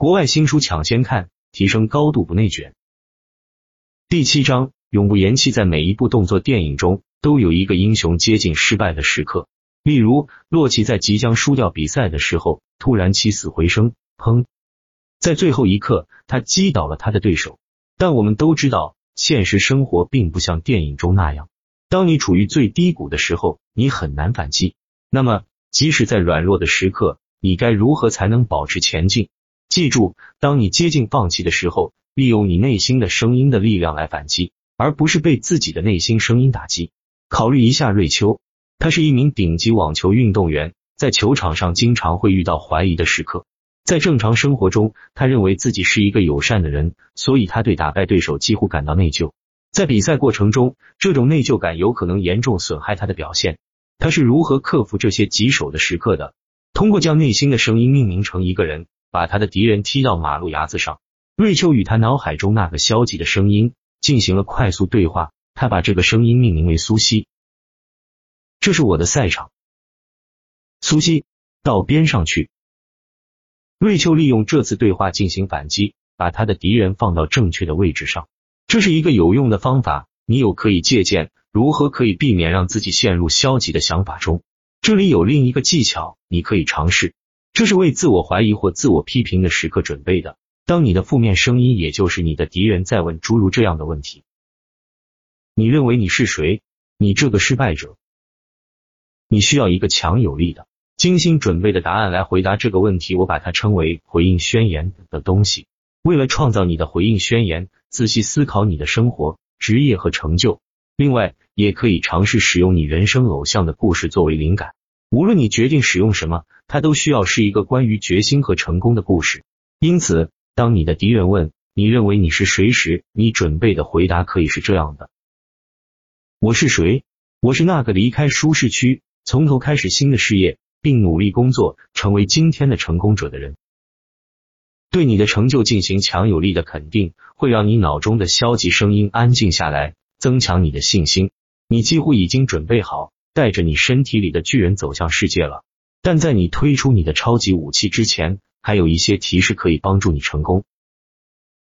国外新书抢先看，提升高度不内卷。第七章，永不言弃。在每一部动作电影中，都有一个英雄接近失败的时刻。例如，洛奇在即将输掉比赛的时候，突然起死回生，砰！在最后一刻，他击倒了他的对手。但我们都知道，现实生活并不像电影中那样。当你处于最低谷的时候，你很难反击。那么，即使在软弱的时刻，你该如何才能保持前进？记住，当你接近放弃的时候，利用你内心的声音的力量来反击，而不是被自己的内心声音打击。考虑一下瑞秋，他是一名顶级网球运动员，在球场上经常会遇到怀疑的时刻。在正常生活中，他认为自己是一个友善的人，所以他对打败对手几乎感到内疚。在比赛过程中，这种内疚感有可能严重损害他的表现。他是如何克服这些棘手的时刻的？通过将内心的声音命名成一个人。把他的敌人踢到马路牙子上。瑞秋与他脑海中那个消极的声音进行了快速对话。他把这个声音命名为苏西。这是我的赛场，苏西，到边上去。瑞秋利用这次对话进行反击，把他的敌人放到正确的位置上。这是一个有用的方法，你有可以借鉴。如何可以避免让自己陷入消极的想法中？这里有另一个技巧，你可以尝试。这是为自我怀疑或自我批评的时刻准备的。当你的负面声音，也就是你的敌人，在问诸如这样的问题：你认为你是谁？你这个失败者？你需要一个强有力的、精心准备的答案来回答这个问题。我把它称为回应宣言的东西。为了创造你的回应宣言，仔细思考你的生活、职业和成就。另外，也可以尝试使用你人生偶像的故事作为灵感。无论你决定使用什么，它都需要是一个关于决心和成功的故事。因此，当你的敌人问你认为你是谁时，你准备的回答可以是这样的：我是谁？我是那个离开舒适区，从头开始新的事业，并努力工作，成为今天的成功者的人。对你的成就进行强有力的肯定，会让你脑中的消极声音安静下来，增强你的信心。你几乎已经准备好。带着你身体里的巨人走向世界了，但在你推出你的超级武器之前，还有一些提示可以帮助你成功。